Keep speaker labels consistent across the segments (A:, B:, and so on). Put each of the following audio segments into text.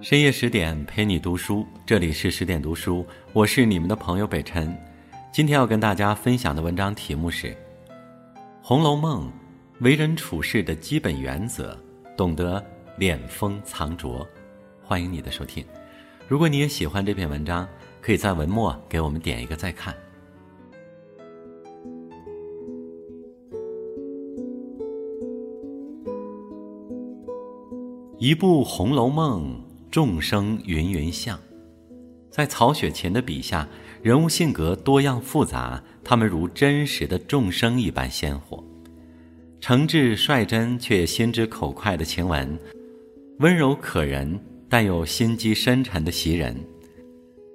A: 深夜十点陪你读书，这里是十点读书，我是你们的朋友北辰。今天要跟大家分享的文章题目是《红楼梦》，为人处事的基本原则，懂得敛锋藏拙。欢迎你的收听。如果你也喜欢这篇文章，可以在文末给我们点一个再看。一部《红楼梦》。众生芸芸相，在曹雪芹的笔下，人物性格多样复杂，他们如真实的众生一般鲜活。诚挚率真却心直口快的晴雯，温柔可人但又心机深沉的袭人，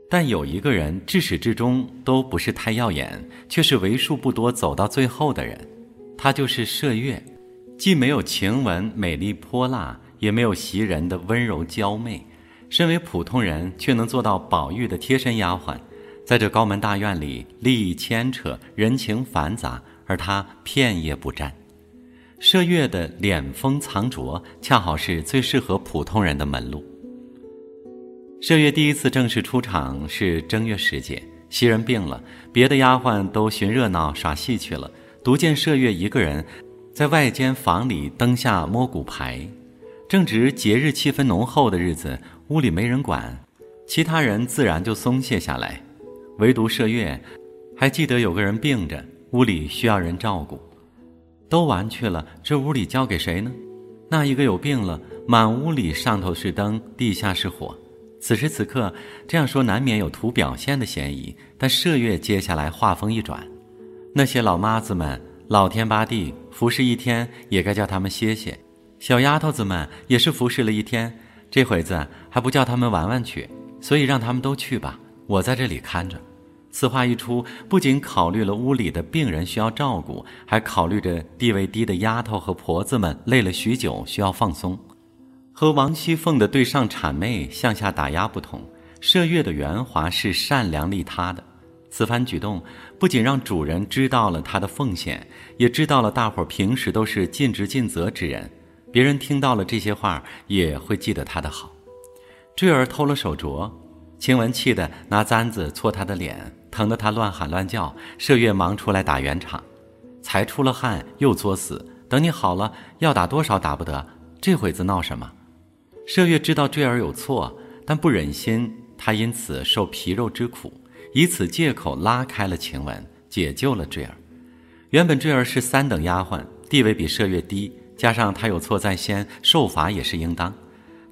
A: 但有一个人至始至终都不是太耀眼，却是为数不多走到最后的人，他就是麝月，既没有晴雯美丽泼辣。也没有袭人的温柔娇媚，身为普通人却能做到宝玉的贴身丫鬟，在这高门大院里，利益牵扯，人情繁杂，而他片叶不沾。麝月的敛风藏拙，恰好是最适合普通人的门路。麝月第一次正式出场是正月时节，袭人病了，别的丫鬟都寻热闹耍戏去了，独见麝月一个人，在外间房里灯下摸骨牌。正值节日气氛浓厚的日子，屋里没人管，其他人自然就松懈下来，唯独麝月还记得有个人病着，屋里需要人照顾。都玩去了，这屋里交给谁呢？那一个有病了，满屋里上头是灯，地下是火。此时此刻这样说难免有图表现的嫌疑，但麝月接下来话锋一转：“那些老妈子们，老天八地服侍一天，也该叫他们歇歇。”小丫头子们也是服侍了一天，这会子还不叫他们玩玩去，所以让他们都去吧，我在这里看着。此话一出，不仅考虑了屋里的病人需要照顾，还考虑着地位低的丫头和婆子们累了许久需要放松。和王熙凤的对上谄媚、向下打压不同，麝月的圆滑是善良利他的。此番举动不仅让主人知道了他的奉献，也知道了大伙儿平时都是尽职尽责之人。别人听到了这些话，也会记得他的好。坠儿偷了手镯，晴雯气得拿簪子搓他的脸，疼得他乱喊乱叫。麝月忙出来打圆场，才出了汗又作死。等你好了，要打多少打不得？这会子闹什么？麝月知道坠儿有错，但不忍心他因此受皮肉之苦，以此借口拉开了晴雯，解救了坠儿。原本坠儿是三等丫鬟，地位比麝月低。加上他有错在先，受罚也是应当。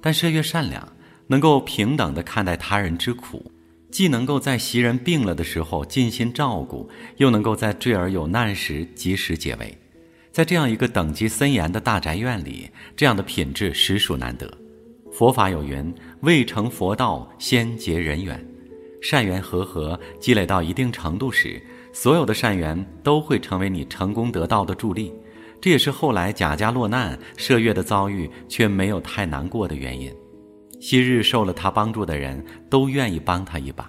A: 但麝月善良，能够平等地看待他人之苦，既能够在袭人病了的时候尽心照顾，又能够在坠儿有难时及时解围。在这样一个等级森严的大宅院里，这样的品质实属难得。佛法有云：“未成佛道，先结人缘。”善缘和合积累到一定程度时，所有的善缘都会成为你成功得道的助力。这也是后来贾家落难，麝月的遭遇却没有太难过的原因。昔日受了他帮助的人都愿意帮他一把。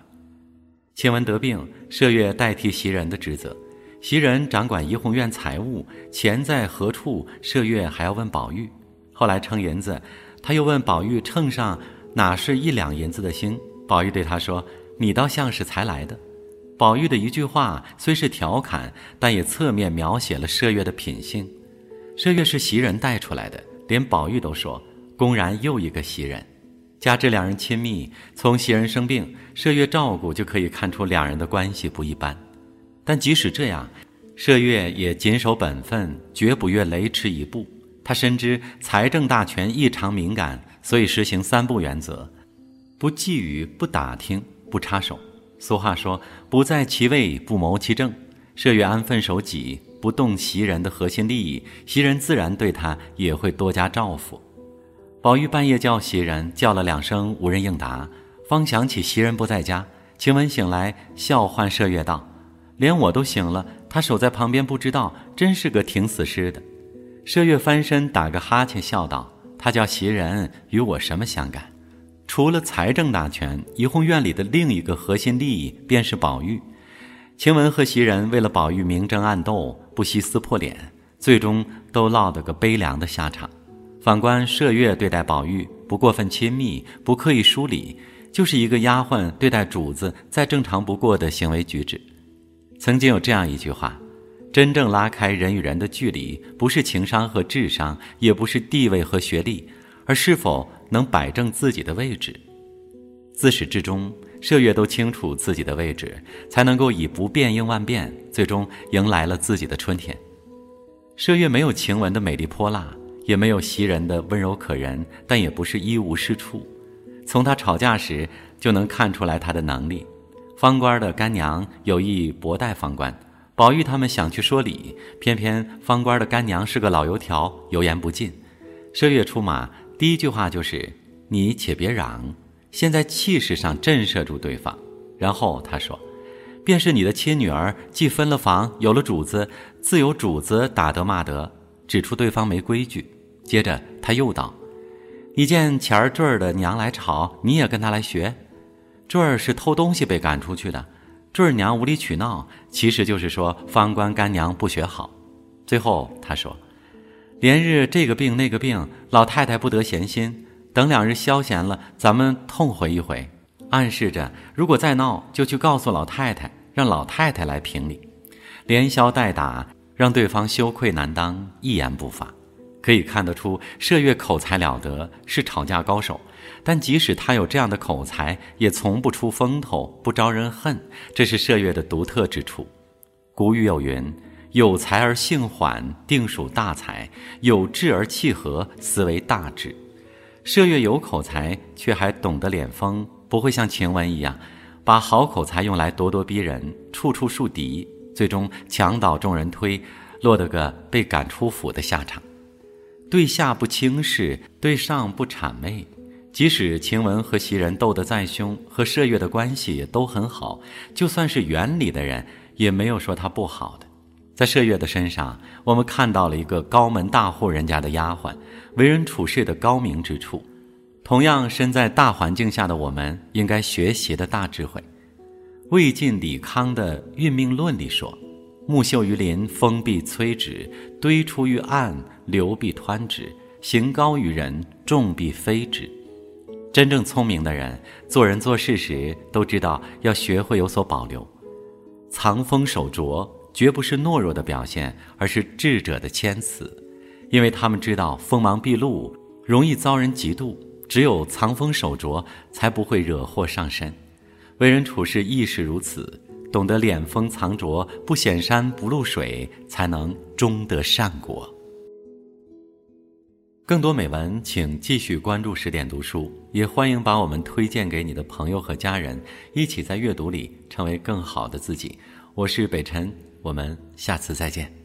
A: 晴雯得病，麝月代替袭人的职责。袭人掌管怡红院财务，钱在何处，麝月还要问宝玉。后来称银子，他又问宝玉秤上哪是一两银子的星。宝玉对他说：“你倒像是才来的。”宝玉的一句话虽是调侃，但也侧面描写了麝月的品性。麝月是袭人带出来的，连宝玉都说，公然又一个袭人。加之两人亲密，从袭人生病，麝月照顾就可以看出两人的关系不一般。但即使这样，麝月也谨守本分，绝不越雷池一步。他深知财政大权异常敏感，所以实行三不原则：不觊觎，不打听，不插手。俗话说：“不在其位，不谋其政。”麝月安分守己。不动袭人的核心利益，袭人自然对他也会多加照拂。宝玉半夜叫袭人，叫了两声无人应答，方想起袭人不在家。晴雯醒来，笑唤麝月道：“连我都醒了，他守在旁边不知道，真是个挺死尸的。”麝月翻身打个哈欠，笑道：“他叫袭人，与我什么相干？除了财政大权，怡红院里的另一个核心利益便是宝玉。”晴雯和袭人为了宝玉明争暗斗，不惜撕破脸，最终都落得个悲凉的下场。反观麝月对待宝玉，不过分亲密，不刻意疏离，就是一个丫鬟对待主子再正常不过的行为举止。曾经有这样一句话：真正拉开人与人的距离，不是情商和智商，也不是地位和学历，而是否能摆正自己的位置。自始至终，麝月都清楚自己的位置，才能够以不变应万变，最终迎来了自己的春天。麝月没有晴雯的美丽泼辣，也没有袭人的温柔可人，但也不是一无是处。从她吵架时就能看出来她的能力。方官的干娘有意薄待方官，宝玉他们想去说理，偏偏方官的干娘是个老油条，油盐不进。麝月出马，第一句话就是：“你且别嚷。”先在气势上震慑住对方，然后他说：“便是你的亲女儿，既分了房，有了主子，自有主子打得骂得，指出对方没规矩。”接着他又道：“你见前儿坠儿的娘来吵，你也跟他来学。坠儿是偷东西被赶出去的，坠儿娘无理取闹，其实就是说方官干娘不学好。”最后他说：“连日这个病那个病，老太太不得闲心。”等两日消闲了，咱们痛回一回，暗示着如果再闹，就去告诉老太太，让老太太来评理，连消带打，让对方羞愧难当，一言不发。可以看得出，麝月口才了得，是吵架高手。但即使他有这样的口才，也从不出风头，不招人恨，这是麝月的独特之处。古语有云：“有才而性缓，定属大才；有志而气和，斯为大智。”麝月有口才，却还懂得敛锋，不会像晴雯一样，把好口才用来咄咄逼人，处处树敌，最终墙倒众人推，落得个被赶出府的下场。对下不轻视，对上不谄媚。即使晴雯和袭人斗得再凶，和麝月的关系都很好，就算是园里的人，也没有说她不好的。在麝月的身上，我们看到了一个高门大户人家的丫鬟。为人处事的高明之处，同样身在大环境下的我们，应该学习的大智慧。魏晋李康的《运命论》里说：“木秀于林，风必摧之；堆出于岸，流必湍之；行高于人，众必非之。”真正聪明的人，做人做事时都知道要学会有所保留，藏锋守拙，绝不是懦弱的表现，而是智者的谦辞。因为他们知道锋芒毕露容易遭人嫉妒，只有藏锋守拙，才不会惹祸上身。为人处事亦是如此，懂得敛锋藏拙，不显山不露水，才能终得善果。更多美文，请继续关注十点读书，也欢迎把我们推荐给你的朋友和家人，一起在阅读里成为更好的自己。我是北辰，我们下次再见。